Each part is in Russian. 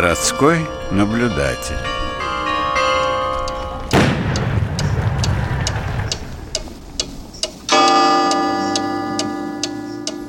Городской наблюдатель.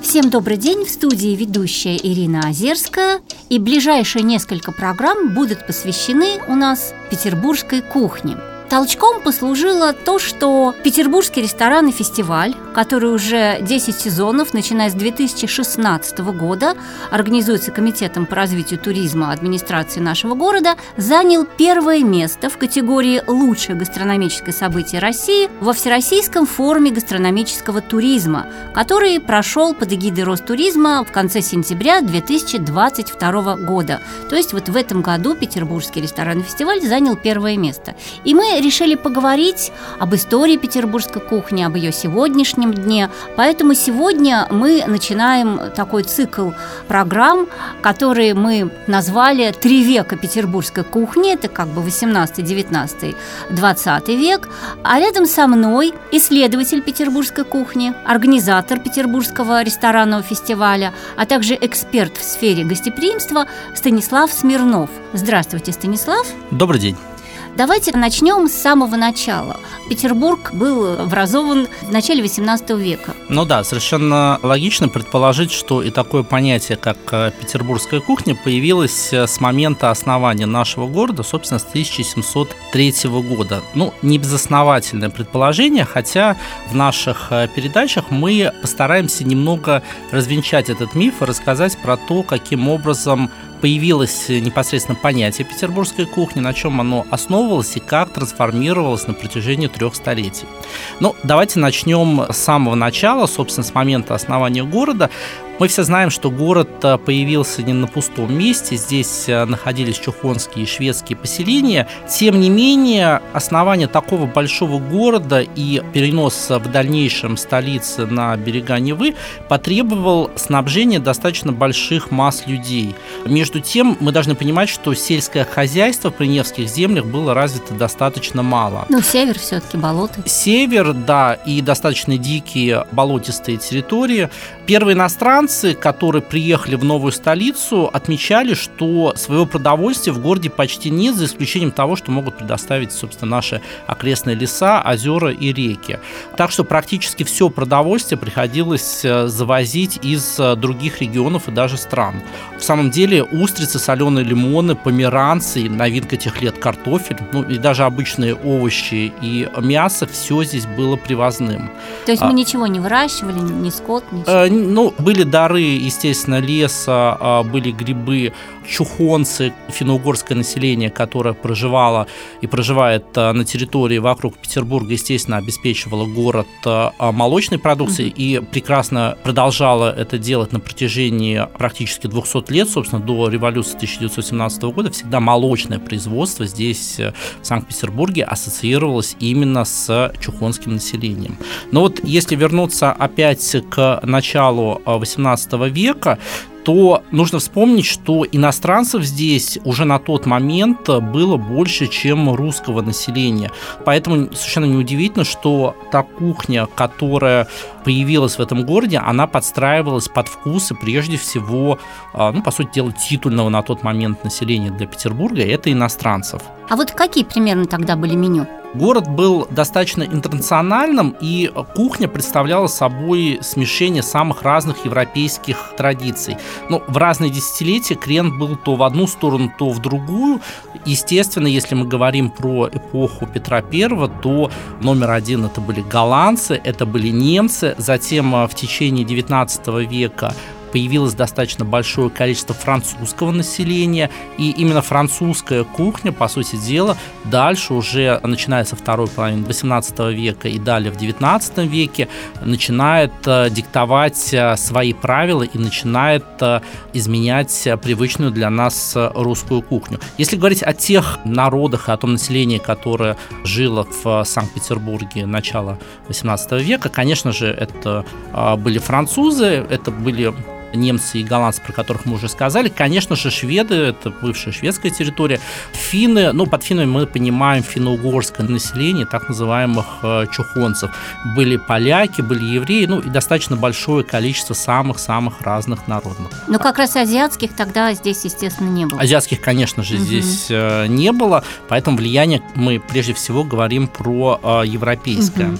Всем добрый день, в студии ведущая Ирина Озерская. И ближайшие несколько программ будут посвящены у нас петербургской кухне – Толчком послужило то, что Петербургский ресторанный фестиваль, который уже 10 сезонов, начиная с 2016 года, организуется Комитетом по развитию туризма администрации нашего города, занял первое место в категории «Лучшее гастрономическое событие России» во Всероссийском форуме гастрономического туризма, который прошел под эгидой Ростуризма в конце сентября 2022 года. То есть вот в этом году Петербургский ресторанный фестиваль занял первое место. И мы решили поговорить об истории петербургской кухни, об ее сегодняшнем дне. Поэтому сегодня мы начинаем такой цикл программ, которые мы назвали «Три века петербургской кухни». Это как бы 18, 19, 20 век. А рядом со мной исследователь петербургской кухни, организатор Петербургского ресторанного фестиваля, а также эксперт в сфере гостеприимства Станислав Смирнов. Здравствуйте, Станислав. Добрый день. Давайте начнем с самого начала. Петербург был образован в начале XVIII века. Ну да, совершенно логично предположить, что и такое понятие, как э, петербургская кухня, появилось э, с момента основания нашего города, собственно, с 1703 года. Ну, не безосновательное предположение, хотя в наших э, передачах мы постараемся немного развенчать этот миф и рассказать про то, каким образом появилось непосредственно понятие петербургской кухни, на чем оно основывалось и как трансформировалось на протяжении трех столетий. Ну, давайте начнем с самого начала, собственно, с момента основания города. Мы все знаем, что город э, появился не на пустом месте, здесь э, находились чухонские и шведские поселения. Тем не менее, основание такого большого города и перенос в дальнейшем столицы на берега Невы потребовал снабжения достаточно больших масс людей. Между тем, мы должны понимать, что сельское хозяйство при Невских землях было развито достаточно мало. Ну, север все-таки болото. Север, да, и достаточно дикие болотистые территории. Первые иностранцы иностранцы, которые приехали в новую столицу, отмечали, что своего продовольствия в городе почти нет, за исключением того, что могут предоставить, собственно, наши окрестные леса, озера и реки. Так что практически все продовольствие приходилось э, завозить из э, других регионов и даже стран. В самом деле устрицы, соленые лимоны, померанцы, новинка тех лет картофель, ну и даже обычные овощи и мясо, все здесь было привозным. То есть мы а, ничего не выращивали, ни скот, ничего? Э, ну, были, да, дары, естественно, леса, а, были грибы, чухонцы, финно-угорское население, которое проживало и проживает а, на территории вокруг Петербурга, естественно, обеспечивало город а, молочной продукцией и прекрасно продолжало это делать на протяжении практически 200 лет, собственно, до революции 1917 года. Всегда молочное производство здесь, э, в Санкт-Петербурге, ассоциировалось именно с чухонским населением. Но вот если вернуться опять к началу 18 XIX века, то нужно вспомнить, что иностранцев здесь уже на тот момент было больше, чем русского населения. Поэтому совершенно неудивительно, что та кухня, которая появилась в этом городе, она подстраивалась под вкусы прежде всего, а, ну, по сути дела, титульного на тот момент населения для Петербурга, это иностранцев. А вот какие примерно тогда были меню? Город был достаточно интернациональным, и кухня представляла собой смешение самых разных европейских традиций. Но в разные десятилетия крен был то в одну сторону, то в другую. Естественно, если мы говорим про эпоху Петра I, то номер один это были голландцы, это были немцы. Затем в течение XIX века появилось достаточно большое количество французского населения, и именно французская кухня, по сути дела, дальше уже, начиная со второй половины 18 века и далее в 19 веке, начинает э, диктовать э, свои правила и начинает э, изменять привычную для нас русскую кухню. Если говорить о тех народах, о том населении, которое жило в Санкт-Петербурге начала 18 века, конечно же, это были французы, это были немцы и голландцы, про которых мы уже сказали. Конечно же, шведы, это бывшая шведская территория. Финны, ну, под финнами мы понимаем финно-угорское население, так называемых э, чухонцев. Были поляки, были евреи, ну, и достаточно большое количество самых-самых разных народных. Но как раз азиатских тогда здесь, естественно, не было. Азиатских, конечно же, угу. здесь э, не было, поэтому влияние мы прежде всего говорим про э, европейское. Угу.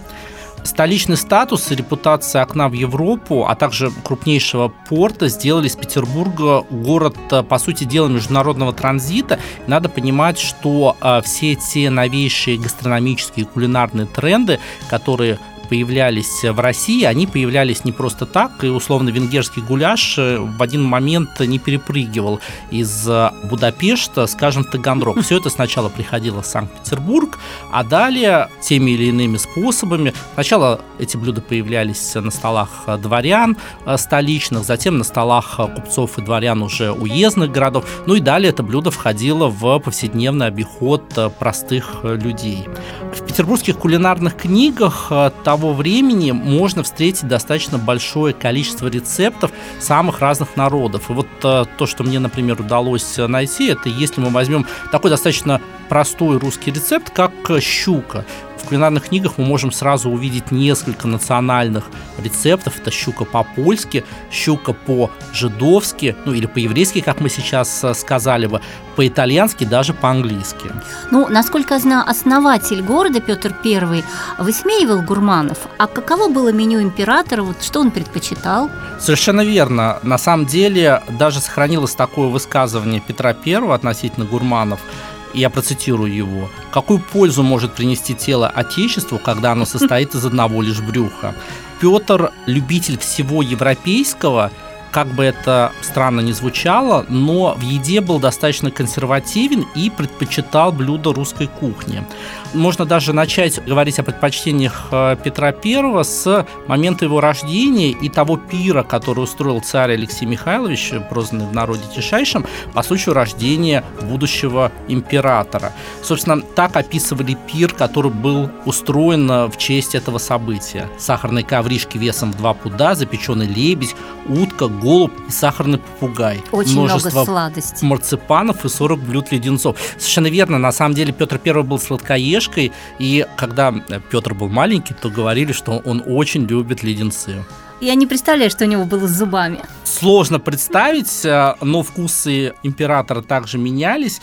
Столичный статус и репутация окна в Европу, а также крупнейшего порта сделали из Петербурга город, э, по сути дела, международного транзита. Надо понимать, что э, все те новейшие гастрономические и кулинарные тренды, которые появлялись в России, они появлялись не просто так, и условно венгерский гуляш э, в один момент не перепрыгивал из э, Будапешта, скажем, в Таганрог. Все это сначала приходило в Санкт-Петербург, а далее теми или иными способами. Сначала эти блюда появлялись на столах дворян э, столичных, затем на столах купцов и дворян уже уездных городов. Ну и далее это блюдо входило в повседневный обиход простых людей. В петербургских кулинарных книгах того того времени можно встретить достаточно большое количество рецептов самых разных народов. И вот э, то, что мне, например, удалось найти, это если мы возьмем такой достаточно простой русский рецепт, как щука. В кулинарных книгах мы можем сразу увидеть несколько национальных рецептов. Это щука по-польски, щука по-жидовски, ну или по-еврейски, как мы сейчас э, сказали бы, по-итальянски, даже по-английски. Ну, насколько я знаю, основатель города Петр I высмеивал гурманов. А каково было меню императора? Вот что он предпочитал? Совершенно верно. На самом деле даже сохранилось такое высказывание Петра I относительно гурманов – я процитирую его, «Какую пользу может принести тело Отечеству, когда оно состоит из одного лишь брюха?» Петр, любитель всего европейского, как бы это странно ни звучало, но в еде был достаточно консервативен и предпочитал блюда русской кухни. Можно даже начать говорить о предпочтениях э, Петра I с момента его рождения и того пира, который устроил царь Алексей Михайлович, прозванный в народе Тишайшим, по случаю рождения будущего императора. Собственно, так описывали пир, который был устроен э, в честь этого события. Сахарные ковришки весом в два пуда, запеченный лебедь, утка, голубь и сахарный попугай. Очень Множество много сладостей. марципанов и 40 блюд леденцов. Совершенно верно, на самом деле Петр I был сладкоежкой, и когда Петр был маленький, то говорили, что он очень любит леденцы. Я не представляю, что у него было с зубами. Сложно представить, э, но вкусы императора также менялись.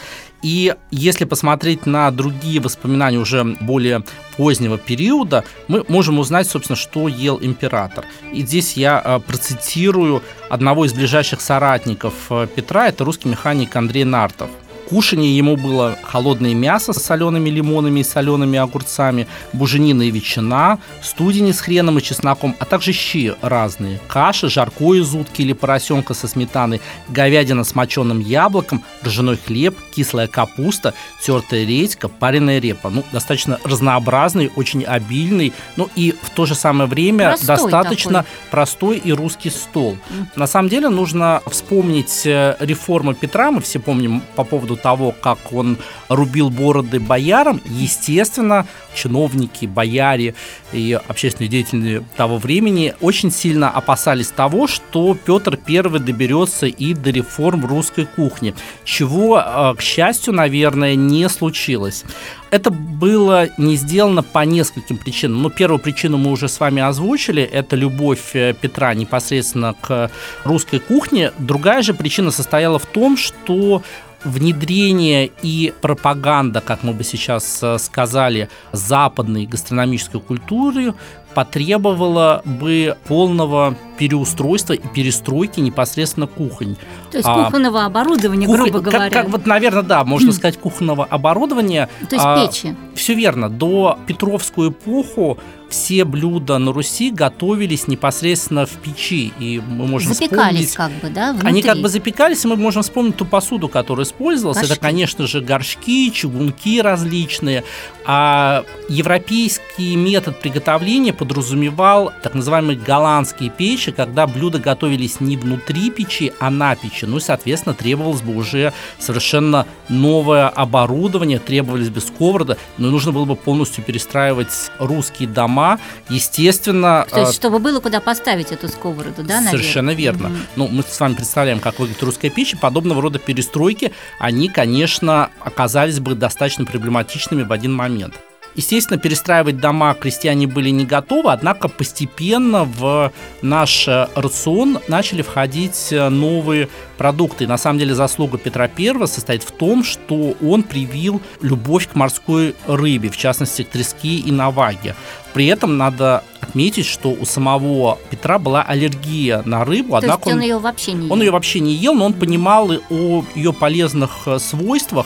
И если посмотреть на другие воспоминания уже более позднего периода, мы можем узнать, собственно, что ел император. И здесь я э, процитирую одного из ближайших соратников э, Петра, это русский механик Андрей Нартов – Кушание ему было холодное мясо с солеными лимонами и солеными огурцами, буженина и ветчина, студени с хреном и чесноком, а также щи разные. Каша, жаркое из утки или поросенка со сметаной, говядина с моченым яблоком, ржаной хлеб, кислая капуста, тертая редька, пареная репа. Ну, достаточно разнообразный, очень обильный, ну и в то же самое время простой достаточно такой. простой и русский стол. Mm. На самом деле нужно вспомнить э, реформы Петра, мы все помним по поводу того, как он рубил бороды боярам, естественно, чиновники, бояре и общественные деятели того времени очень сильно опасались того, что Петр I доберется и до реформ русской кухни, чего, э, к счастью, наверное, не случилось. Это было не сделано по нескольким причинам. Ну, первую причину мы уже с вами озвучили, это любовь э, Петра непосредственно к русской кухне. Другая же причина состояла в том, что внедрение и пропаганда, как мы бы сейчас э, сказали, западной гастрономической культуры потребовало бы полного переустройства и перестройки непосредственно кухонь. То есть а, кухонного оборудования, кух... грубо говоря. Как, как вот, наверное, да, можно сказать, кухонного оборудования. То есть а, печи. Все верно. До Петровскую эпоху все блюда на Руси готовились непосредственно в печи. И мы можем запекались вспомнить... как бы, да, внутри. Они как бы запекались, и мы можем вспомнить ту посуду, которая использовалась. Горшки. Это, конечно же, горшки, чугунки различные. А европейский метод приготовления подразумевал так называемые голландские печи, когда блюда готовились не внутри печи, а на печи. Ну и, соответственно, требовалось бы уже совершенно новое оборудование, требовались бы сковороды, но нужно было бы полностью перестраивать русские дома. Естественно... То есть, э, чтобы было куда поставить эту сковороду, да, наверное? Совершенно верно. Угу. Ну, мы с вами представляем, как выглядит русская печь, подобного рода перестройки, они, конечно, оказались бы достаточно проблематичными в один момент. Естественно, перестраивать дома крестьяне были не готовы, однако постепенно в наш рацион начали входить новые продукты. на самом деле заслуга Петра I состоит в том, что он привил любовь к морской рыбе, в частности к трески и наваге. При этом надо отметить, что у самого Петра была аллергия на рыбу, То однако он, он ее вообще не ел. Он ее вообще не ел, но он понимал о ее полезных э, свойствах,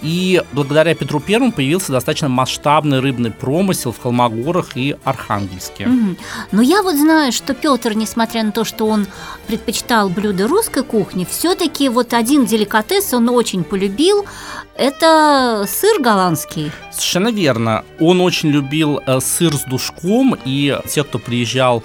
и благодаря Петру Первому появился достаточно масштабный рыбный промысел в Холмогорах и Архангельске. Угу. Но я вот знаю, что Петр, несмотря на то, что он предпочитал блюда русской кухни, все-таки вот один деликатес он очень полюбил. Это сыр голландский. Совершенно верно. Он очень любил э, сыр с душком, и те, кто приезжал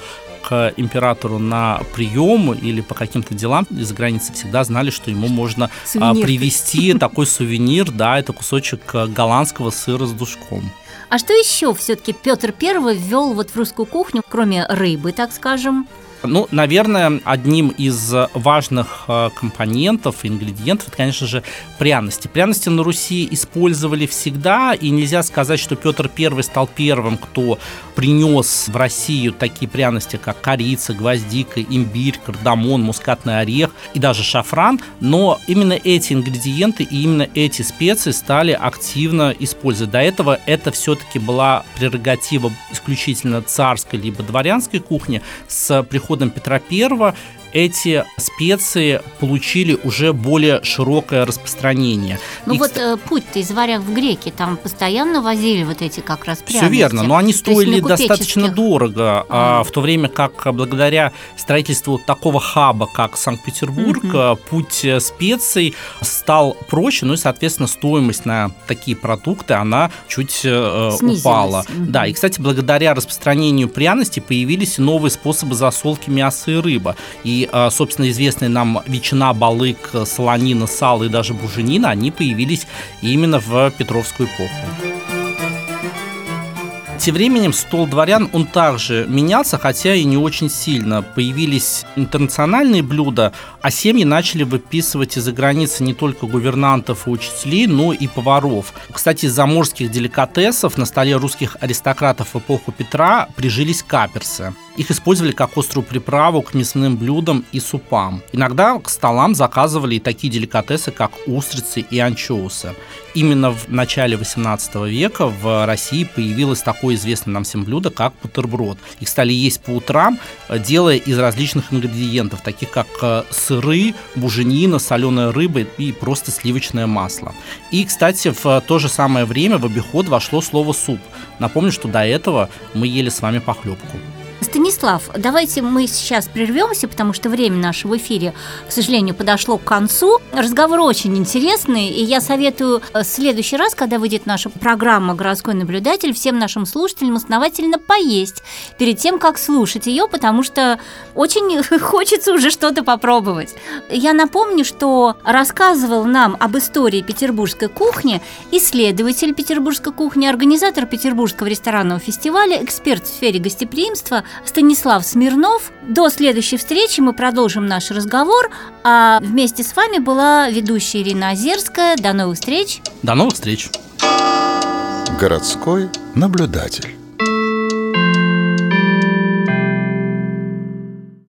к императору на прием или по каким-то делам из-за границы всегда знали, что ему можно а, сувенир. привезти такой сувенир, да, это кусочек э, голландского сыра с душком. А что еще все-таки Петр Первый ввел вот в русскую кухню, кроме рыбы, так скажем? Ну, наверное, одним из важных э, компонентов, ингредиентов, это, конечно же, пряности. Пряности на Руси использовали всегда, и нельзя сказать, что Петр I стал первым, кто принес в Россию такие пряности, как корица, гвоздика, имбирь, кардамон, мускатный орех и даже шафран, но именно эти ингредиенты и именно эти специи стали активно использовать. До этого это все-таки была прерогатива исключительно царской либо дворянской кухни с приходом приходом Петра I эти специи получили уже более широкое распространение. Ну И, вот э, путь-то из варяг в греки, там постоянно возили вот эти как раз пряности. Все верно, но они стоили достаточно дорого, а. в то время как благодаря строительству такого хаба, как Санкт-Петербург, угу. путь специй стал проще, ну и, соответственно, стоимость на такие продукты, она чуть э, упала. Угу. Да, и, кстати, благодаря распространению пряностей появились новые способы засолки мяса и рыбы. И а, собственно, известные нам ветчина, балык, солонина, сало и даже буженина, они появились именно в Петровскую эпоху. Тем временем стол дворян, он также менялся, хотя и не очень сильно. Появились интернациональные блюда, а семьи начали выписывать из-за границы не только гувернантов и учителей, но и поваров. Кстати, из заморских деликатесов на столе русских аристократов в эпоху Петра прижились каперсы. Их использовали как острую приправу к мясным блюдам и супам. Иногда к столам заказывали и такие деликатесы, как устрицы и анчоусы. Именно в начале 18 века в России появилось такое известное нам всем блюдо, как бутерброд. Их стали есть по утрам, делая из различных ингредиентов, таких как э, сыры, буженина, соленая рыба и просто сливочное масло. И, кстати, в то же самое время в обиход вошло слово «суп». Напомню, что до этого мы ели с вами похлебку. Станислав, давайте мы сейчас прервемся, потому что время нашего в эфире, к сожалению, подошло к концу. Разговор очень интересный, и я советую э, в следующий раз, когда выйдет наша программа «Городской наблюдатель», всем нашим слушателям основательно поесть перед тем, как слушать ее, потому что очень хочется уже что-то попробовать. Я напомню, что рассказывал нам об истории петербургской кухни исследователь петербургской кухни, организатор Петербургского ресторанного фестиваля, эксперт в сфере гостеприимства Станислав Смирнов. До следующей встречи мы продолжим наш разговор, а вместе с вами была ведущая Ирина Озерская. До новых встреч. До новых встреч. Городской наблюдатель.